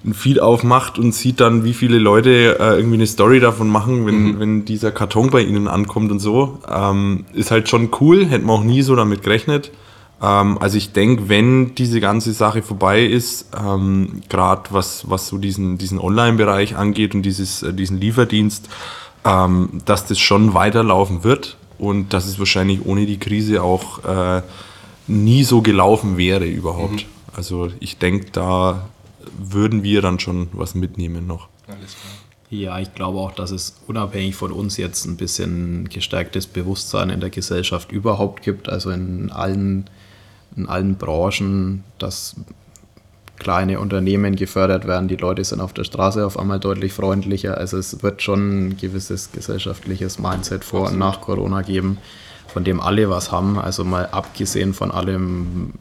ein Feed aufmacht und sieht dann, wie viele Leute äh, irgendwie eine Story davon machen, wenn, mhm. wenn dieser Karton bei ihnen ankommt und so, ähm, ist halt schon cool, hätte man auch nie so damit gerechnet. Ähm, also ich denke, wenn diese ganze Sache vorbei ist, ähm, gerade was, was so diesen, diesen Online-Bereich angeht und dieses, äh, diesen Lieferdienst, ähm, dass das schon weiterlaufen wird und dass es wahrscheinlich ohne die Krise auch äh, nie so gelaufen wäre überhaupt. Mhm. Also ich denke, da würden wir dann schon was mitnehmen noch. Alles klar. Ja, ich glaube auch, dass es unabhängig von uns jetzt ein bisschen gestärktes Bewusstsein in der Gesellschaft überhaupt gibt. Also in allen in allen Branchen, dass kleine Unternehmen gefördert werden. Die Leute sind auf der Straße auf einmal deutlich freundlicher. Also es wird schon ein gewisses gesellschaftliches Mindset vor und nach Corona geben, von dem alle was haben. Also mal abgesehen von allem,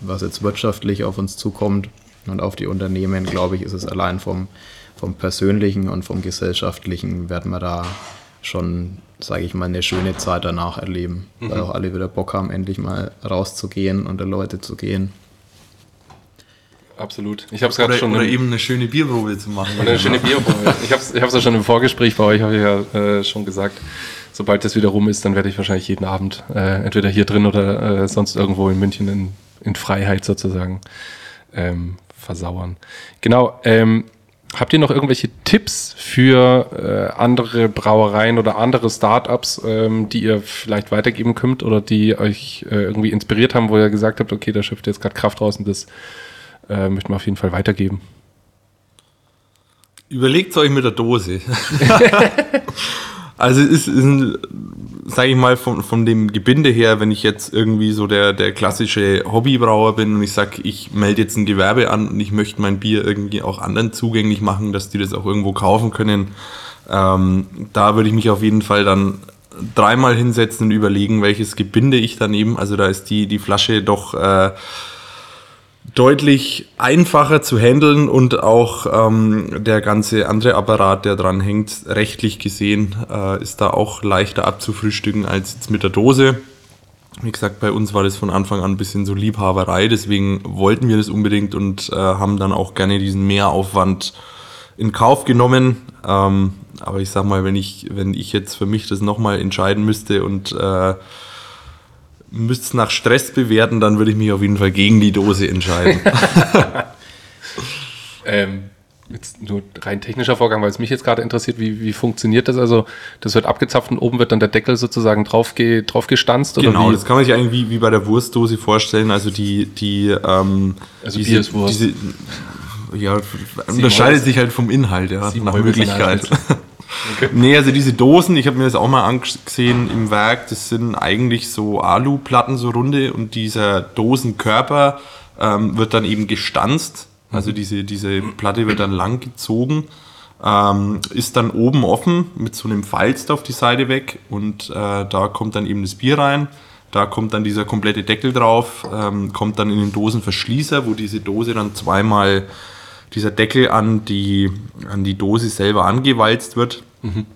was jetzt wirtschaftlich auf uns zukommt und auf die Unternehmen, glaube ich, ist es allein vom, vom persönlichen und vom gesellschaftlichen, werden wir da schon sage ich mal, eine schöne Zeit danach erleben, mhm. weil auch alle wieder Bock haben, endlich mal rauszugehen, unter Leute zu gehen. Absolut. Ich habe es gerade schon. Oder eben eine schöne Bierprobe zu machen. Oder eine schöne Bierprobe. ich habe es ich ja schon im Vorgespräch bei euch, habe ich ja äh, schon gesagt. Sobald das wieder rum ist, dann werde ich wahrscheinlich jeden Abend äh, entweder hier drin oder äh, sonst irgendwo in München in, in Freiheit sozusagen ähm, versauern. Genau. Ähm, Habt ihr noch irgendwelche Tipps für äh, andere Brauereien oder andere Startups, ähm, die ihr vielleicht weitergeben könnt oder die euch äh, irgendwie inspiriert haben, wo ihr gesagt habt, okay, da schöpft jetzt gerade Kraft raus und das äh, möchten wir auf jeden Fall weitergeben? Überlegt euch mit der Dose. also es ist, ist sage ich mal, von, von dem Gebinde her, wenn ich jetzt irgendwie so der, der klassische Hobbybrauer bin und ich sage, ich melde jetzt ein Gewerbe an und ich möchte mein Bier irgendwie auch anderen zugänglich machen, dass die das auch irgendwo kaufen können, ähm, da würde ich mich auf jeden Fall dann dreimal hinsetzen und überlegen, welches Gebinde ich daneben, also da ist die, die Flasche doch... Äh, deutlich einfacher zu handeln und auch ähm, der ganze andere Apparat, der dran hängt, rechtlich gesehen, äh, ist da auch leichter abzufrühstücken als jetzt mit der Dose. Wie gesagt, bei uns war das von Anfang an ein bisschen so Liebhaberei, deswegen wollten wir das unbedingt und äh, haben dann auch gerne diesen Mehraufwand in Kauf genommen. Ähm, aber ich sag mal, wenn ich, wenn ich jetzt für mich das nochmal entscheiden müsste und äh, müsste es nach Stress bewerten, dann würde ich mich auf jeden Fall gegen die Dose entscheiden. ähm, jetzt nur rein technischer Vorgang, weil es mich jetzt gerade interessiert, wie, wie funktioniert das? Also das wird abgezapft und oben wird dann der Deckel sozusagen drauf, ge, drauf gestanzt? Genau, das kann man sich eigentlich wie, wie bei der Wurstdose vorstellen. Also die, die ähm, also diese, Bier ist Wurst. Diese, ja, unterscheidet sich halt vom Inhalt, ja, nach Möglichkeit. Okay. Nee, also diese Dosen, ich habe mir das auch mal angesehen im Werk, das sind eigentlich so Aluplatten, so runde und dieser Dosenkörper ähm, wird dann eben gestanzt. Also mhm. diese, diese Platte wird dann lang gezogen, ähm, ist dann oben offen mit so einem Falz auf die Seite weg und äh, da kommt dann eben das Bier rein. Da kommt dann dieser komplette Deckel drauf, ähm, kommt dann in den Dosenverschließer, wo diese Dose dann zweimal dieser Deckel an die, an die Dose selber angewalzt wird. Mhm.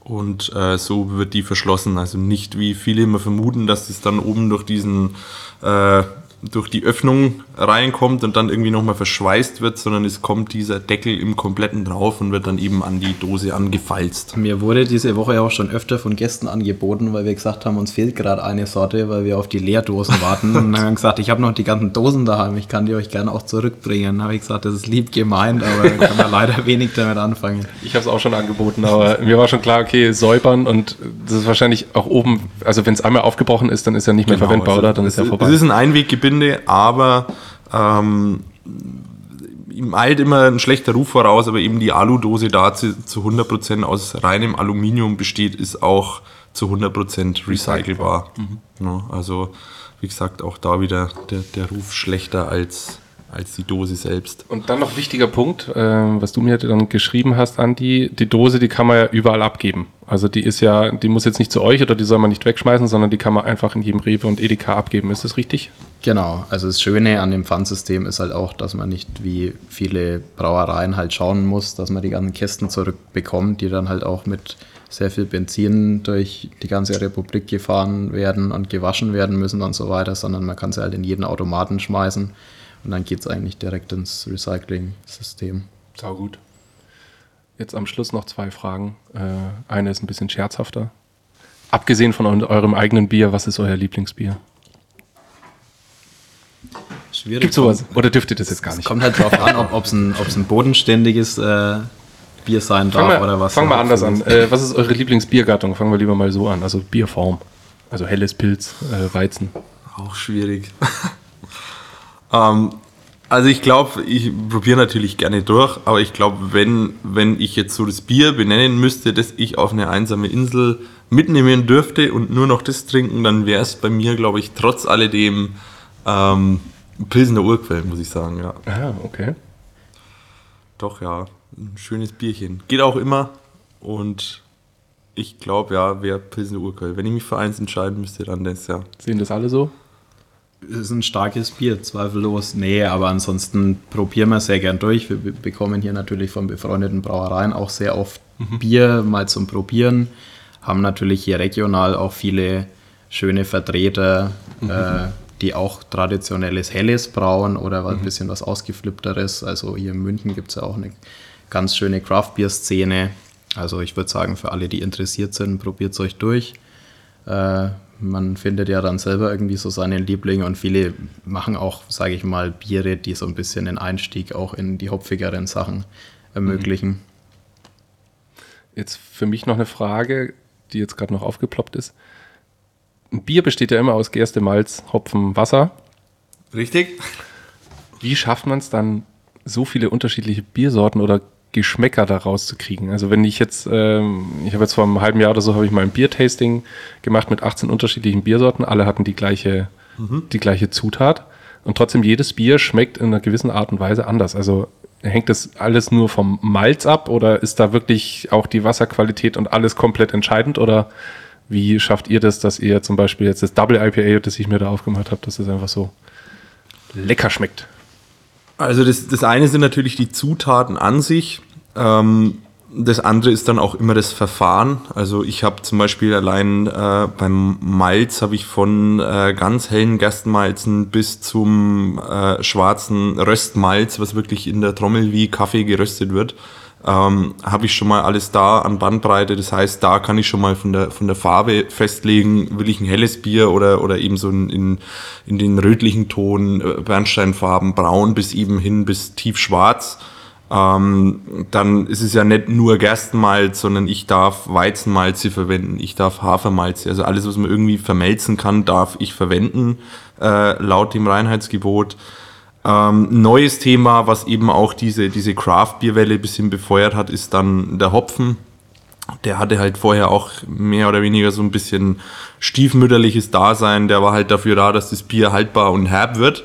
Und äh, so wird die verschlossen. Also nicht wie viele immer vermuten, dass es dann oben durch diesen äh, durch die Öffnung reinkommt und dann irgendwie nochmal verschweißt wird, sondern es kommt dieser Deckel im kompletten drauf und wird dann eben an die Dose angefalzt. Mir wurde diese Woche auch schon öfter von Gästen angeboten, weil wir gesagt haben, uns fehlt gerade eine Sorte, weil wir auf die Leerdosen warten. und dann haben wir gesagt, ich habe noch die ganzen Dosen daheim, ich kann die euch gerne auch zurückbringen. Dann habe ich gesagt, das ist lieb gemeint, aber da kann man leider wenig damit anfangen. Ich habe es auch schon angeboten, aber mir war schon klar, okay, säubern und das ist wahrscheinlich auch oben, also wenn es einmal aufgebrochen ist, dann ist er nicht mehr genau, verwendbar, also oder? Dann ist er vorbei. Es ist ein Einweggebinde, aber ähm, ihm eilt immer ein schlechter Ruf voraus, aber eben die Aludose da zu, zu 100% aus reinem Aluminium besteht, ist auch zu 100% recycelbar. Mhm. Ja, also wie gesagt, auch da wieder der, der Ruf schlechter als, als die Dose selbst. Und dann noch wichtiger Punkt, äh, was du mir dann geschrieben hast, Andi, die Dose, die kann man ja überall abgeben. Also die ist ja, die muss jetzt nicht zu euch oder die soll man nicht wegschmeißen, sondern die kann man einfach in jedem Rewe und Edeka abgeben. Ist das richtig? Genau. Also das Schöne an dem Pfandsystem ist halt auch, dass man nicht wie viele Brauereien halt schauen muss, dass man die ganzen Kästen zurückbekommt, die dann halt auch mit sehr viel Benzin durch die ganze Republik gefahren werden und gewaschen werden müssen und so weiter, sondern man kann sie halt in jeden Automaten schmeißen und dann geht es eigentlich direkt ins Recycling-System. Sau gut. Jetzt am Schluss noch zwei Fragen. Äh, eine ist ein bisschen scherzhafter. Abgesehen von eurem eigenen Bier, was ist euer Lieblingsbier? Schwierig. Gibt sowas? Oder dürft ihr das jetzt gar nicht? Es kommt halt drauf an, ob es ein, ein bodenständiges äh, Bier sein darf mal, oder was. Fangen wir anders an. Äh, was ist eure Lieblingsbiergattung? Fangen wir lieber mal so an. Also Bierform. Also helles Pilz, äh, Weizen. Auch schwierig. ähm, also ich glaube, ich probiere natürlich gerne durch, aber ich glaube, wenn, wenn ich jetzt so das Bier benennen müsste, das ich auf eine einsame Insel mitnehmen dürfte und nur noch das trinken, dann wäre es bei mir, glaube ich, trotz alledem ähm, Pilsener Urquell, muss ich sagen, ja. Ah, okay. Doch, ja. Ein schönes Bierchen. Geht auch immer. Und ich glaube, ja, wäre Pilsener Urquell. Wenn ich mich für eins entscheiden müsste, dann das, ja. Sehen das alle so? Ist ein starkes Bier, zweifellos. Nee, aber ansonsten probieren wir sehr gern durch. Wir bekommen hier natürlich von befreundeten Brauereien auch sehr oft mhm. Bier mal zum Probieren. Haben natürlich hier regional auch viele schöne Vertreter, mhm. äh, die auch traditionelles Helles brauen oder mhm. ein bisschen was Ausgeflippteres. Also hier in München gibt es ja auch eine ganz schöne Craft-Bier-Szene. Also ich würde sagen, für alle, die interessiert sind, probiert es euch durch. Äh, man findet ja dann selber irgendwie so seine Lieblinge und viele machen auch, sage ich mal, Biere, die so ein bisschen den Einstieg auch in die hopfigeren Sachen ermöglichen. Mhm. Jetzt für mich noch eine Frage, die jetzt gerade noch aufgeploppt ist. Ein Bier besteht ja immer aus Gerste, Malz, Hopfen, Wasser. Richtig. Wie schafft man es dann, so viele unterschiedliche Biersorten oder Geschmäcker daraus zu kriegen. Also wenn ich jetzt, ähm, ich habe jetzt vor einem halben Jahr oder so, habe ich mal ein Biertasting gemacht mit 18 unterschiedlichen Biersorten. Alle hatten die gleiche, mhm. die gleiche Zutat. Und trotzdem jedes Bier schmeckt in einer gewissen Art und Weise anders. Also hängt das alles nur vom Malz ab oder ist da wirklich auch die Wasserqualität und alles komplett entscheidend? Oder wie schafft ihr das, dass ihr zum Beispiel jetzt das Double IPA, das ich mir da aufgemacht habe, dass es einfach so lecker schmeckt? Also das, das eine sind natürlich die Zutaten an sich. Ähm, das andere ist dann auch immer das Verfahren. Also ich habe zum Beispiel allein äh, beim Malz habe ich von äh, ganz hellen Gerstenmalzen bis zum äh, schwarzen Röstmalz, was wirklich in der Trommel wie Kaffee geröstet wird, ähm, habe ich schon mal alles da an Bandbreite. Das heißt, da kann ich schon mal von der, von der Farbe festlegen, will ich ein helles Bier oder, oder eben so in, in, den rötlichen Ton, äh, Bernsteinfarben, braun bis eben hin bis tiefschwarz. Ähm, dann ist es ja nicht nur Gerstenmalz, sondern ich darf Weizenmalze verwenden, ich darf Hafermalze, also alles, was man irgendwie vermelzen kann, darf ich verwenden, äh, laut dem Reinheitsgebot. Ähm, neues Thema, was eben auch diese, diese Craft-Bierwelle ein bisschen befeuert hat, ist dann der Hopfen. Der hatte halt vorher auch mehr oder weniger so ein bisschen stiefmütterliches Dasein. Der war halt dafür da, dass das Bier haltbar und herb wird.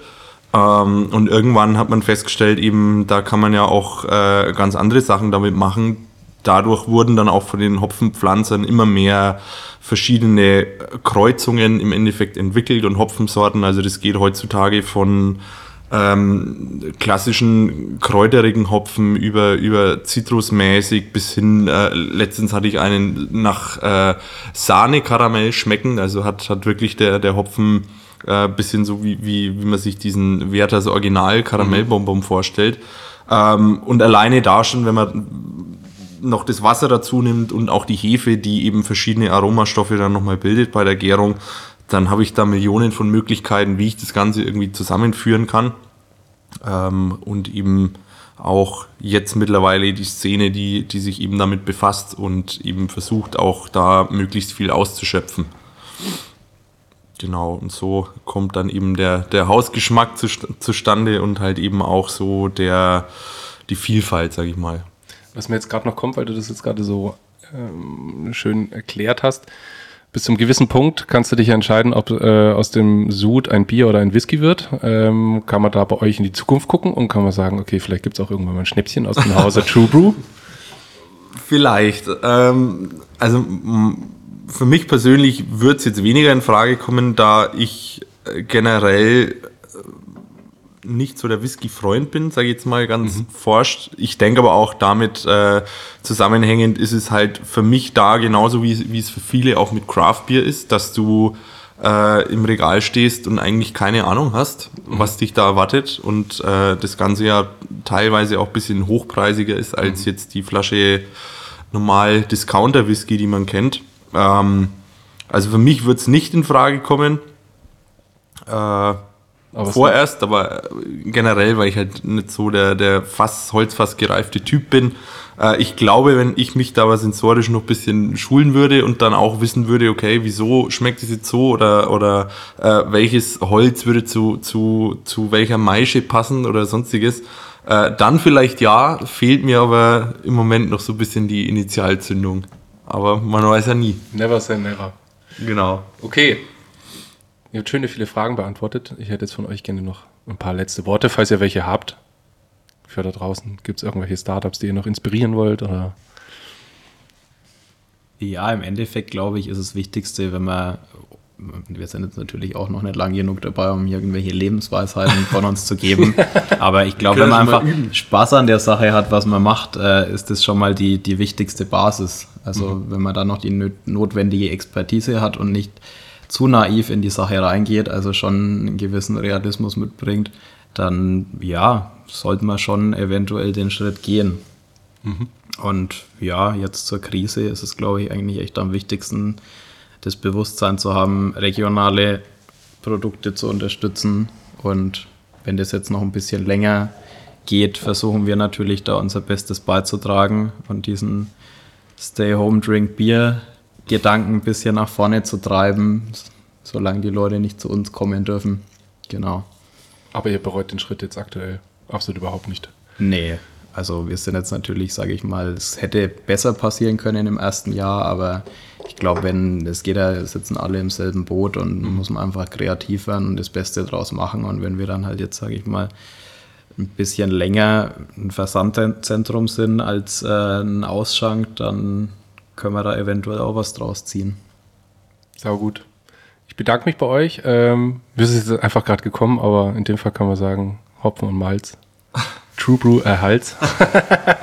Ähm, und irgendwann hat man festgestellt, eben, da kann man ja auch äh, ganz andere Sachen damit machen. Dadurch wurden dann auch von den Hopfenpflanzern immer mehr verschiedene Kreuzungen im Endeffekt entwickelt und Hopfensorten. Also das geht heutzutage von ähm, klassischen kräuterigen Hopfen über, über zitrusmäßig bis hin, äh, letztens hatte ich einen nach äh, Sahne-Karamell schmecken, also hat, hat wirklich der, der Hopfen äh, bisschen so wie, wie, wie man sich diesen Werthers Original Karamellbonbon mhm. vorstellt. Ähm, und alleine da schon, wenn man noch das Wasser dazu nimmt und auch die Hefe, die eben verschiedene Aromastoffe dann nochmal bildet bei der Gärung, dann habe ich da Millionen von Möglichkeiten, wie ich das Ganze irgendwie zusammenführen kann. Ähm, und eben auch jetzt mittlerweile die Szene, die, die sich eben damit befasst und eben versucht, auch da möglichst viel auszuschöpfen. Genau, und so kommt dann eben der, der Hausgeschmack zu, zustande und halt eben auch so der, die Vielfalt, sag ich mal. Was mir jetzt gerade noch kommt, weil du das jetzt gerade so ähm, schön erklärt hast, bis zum gewissen Punkt kannst du dich entscheiden, ob äh, aus dem Sud ein Bier oder ein Whisky wird. Ähm, kann man da bei euch in die Zukunft gucken und kann man sagen, okay, vielleicht gibt es auch irgendwann mal ein Schnäppchen aus dem Hause True Brew? Vielleicht. Ähm, also für mich persönlich würde es jetzt weniger in Frage kommen, da ich äh, generell nicht so der Whisky-Freund bin, sage ich jetzt mal ganz mhm. forscht. Ich denke aber auch damit äh, zusammenhängend ist es halt für mich da genauso wie, wie es für viele auch mit Craft Beer ist, dass du äh, im Regal stehst und eigentlich keine Ahnung hast, mhm. was dich da erwartet und äh, das Ganze ja teilweise auch ein bisschen hochpreisiger ist als mhm. jetzt die Flasche normal Discounter-Whisky, die man kennt. Ähm, also für mich wird es nicht in Frage kommen. Äh, aber Vorerst, aber generell, weil ich halt nicht so der, der Fass, Holzfass gereifte Typ bin. Äh, ich glaube, wenn ich mich da aber sensorisch noch ein bisschen schulen würde und dann auch wissen würde, okay, wieso schmeckt es jetzt so oder, oder äh, welches Holz würde zu, zu, zu welcher Maische passen oder sonstiges, äh, dann vielleicht ja, fehlt mir aber im Moment noch so ein bisschen die Initialzündung. Aber man weiß ja nie. Never say never. Genau. Okay, Ihr habt schöne viele Fragen beantwortet. Ich hätte jetzt von euch gerne noch ein paar letzte Worte, falls ihr welche habt. Für da draußen. Gibt es irgendwelche Startups, die ihr noch inspirieren wollt? Oder? Ja, im Endeffekt glaube ich, ist das Wichtigste, wenn man, wir sind jetzt natürlich auch noch nicht lang genug dabei, um irgendwelche Lebensweisheiten von uns zu geben. Aber ich glaube, wenn man einfach Spaß an der Sache hat, was man macht, äh, ist das schon mal die, die wichtigste Basis. Also mhm. wenn man da noch die notwendige Expertise hat und nicht zu naiv in die Sache reingeht, also schon einen gewissen Realismus mitbringt, dann ja, sollte man schon eventuell den Schritt gehen. Mhm. Und ja, jetzt zur Krise ist es, glaube ich, eigentlich echt am wichtigsten, das Bewusstsein zu haben, regionale Produkte zu unterstützen. Und wenn das jetzt noch ein bisschen länger geht, versuchen wir natürlich da unser Bestes beizutragen und diesen Stay Home Drink Beer Gedanken ein bisschen nach vorne zu treiben, solange die Leute nicht zu uns kommen dürfen. Genau. Aber ihr bereut den Schritt jetzt aktuell absolut überhaupt nicht. Nee, Also wir sind jetzt natürlich, sage ich mal, es hätte besser passieren können im ersten Jahr, aber ich glaube, wenn es geht, ja, sitzen alle im selben Boot und mhm. muss man einfach kreativ werden und das Beste draus machen. Und wenn wir dann halt jetzt, sage ich mal, ein bisschen länger ein Versandzentrum sind als äh, ein Ausschank, dann können wir da eventuell auch was draus ziehen. Sau gut. Ich bedanke mich bei euch. Ähm, wir sind jetzt einfach gerade gekommen, aber in dem Fall kann man sagen, Hopfen und Malz. True Brew Erhalt.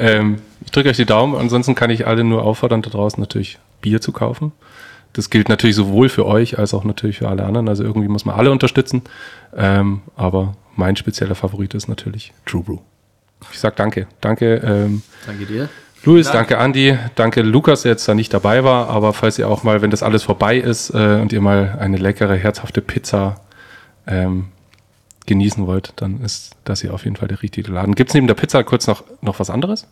ähm, ich drücke euch die Daumen. Ansonsten kann ich alle nur auffordern, da draußen natürlich Bier zu kaufen. Das gilt natürlich sowohl für euch als auch natürlich für alle anderen. Also irgendwie muss man alle unterstützen. Ähm, aber mein spezieller Favorit ist natürlich True Brew. Ich sag danke. Danke. Ähm, danke dir. Luis, danke. danke Andi, danke Lukas, der jetzt da nicht dabei war, aber falls ihr auch mal, wenn das alles vorbei ist äh, und ihr mal eine leckere, herzhafte Pizza ähm, genießen wollt, dann ist das hier auf jeden Fall der richtige Laden. Gibt es neben der Pizza kurz noch, noch was anderes?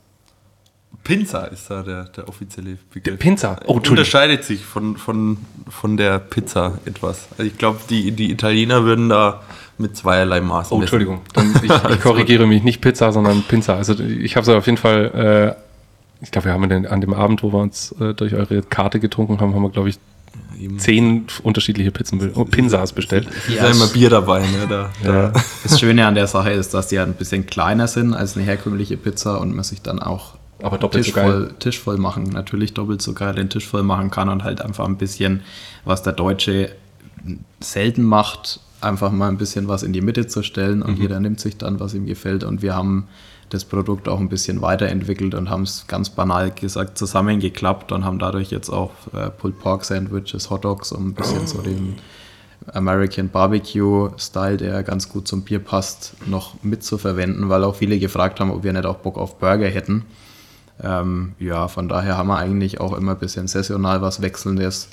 Pinza ist da der, der offizielle Begriff. Pinza, oh, Unterscheidet sich von, von, von der Pizza etwas. Also ich glaube, die, die Italiener würden da mit zweierlei Maß Oh, Entschuldigung. Dann, ich, ich korrigiere mich, nicht Pizza, sondern Pinza. Also ich habe es auf jeden Fall äh, ich glaube, wir haben den, an dem Abend, wo wir uns äh, durch eure Karte getrunken haben, haben wir, glaube ich, zehn unterschiedliche Pizzen, oh, Pinsas bestellt. Es ist ja immer Bier dabei. Ne? Da, da. Das Schöne an der Sache ist, dass die ja ein bisschen kleiner sind als eine herkömmliche Pizza und man sich dann auch aber doppelt Tisch, so voll, Tisch voll machen, natürlich doppelt so geil den Tisch voll machen kann und halt einfach ein bisschen, was der Deutsche selten macht, einfach mal ein bisschen was in die Mitte zu stellen und mhm. jeder nimmt sich dann, was ihm gefällt und wir haben das Produkt auch ein bisschen weiterentwickelt und haben es ganz banal gesagt zusammengeklappt und haben dadurch jetzt auch äh, Pulled Pork Sandwiches, Hot Dogs und ein bisschen so den American Barbecue Style, der ganz gut zum Bier passt, noch mitzuverwenden, weil auch viele gefragt haben, ob wir nicht auch Bock auf Burger hätten. Ähm, ja, von daher haben wir eigentlich auch immer ein bisschen saisonal was Wechselndes.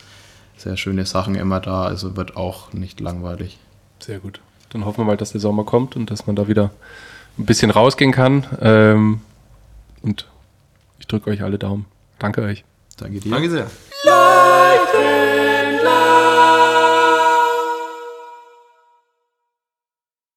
Sehr schöne Sachen immer da, also wird auch nicht langweilig. Sehr gut. Dann hoffen wir mal, dass der Sommer kommt und dass man da wieder ein bisschen rausgehen kann. Ähm, und ich drücke euch alle Daumen. Danke euch. Danke dir. Danke sehr.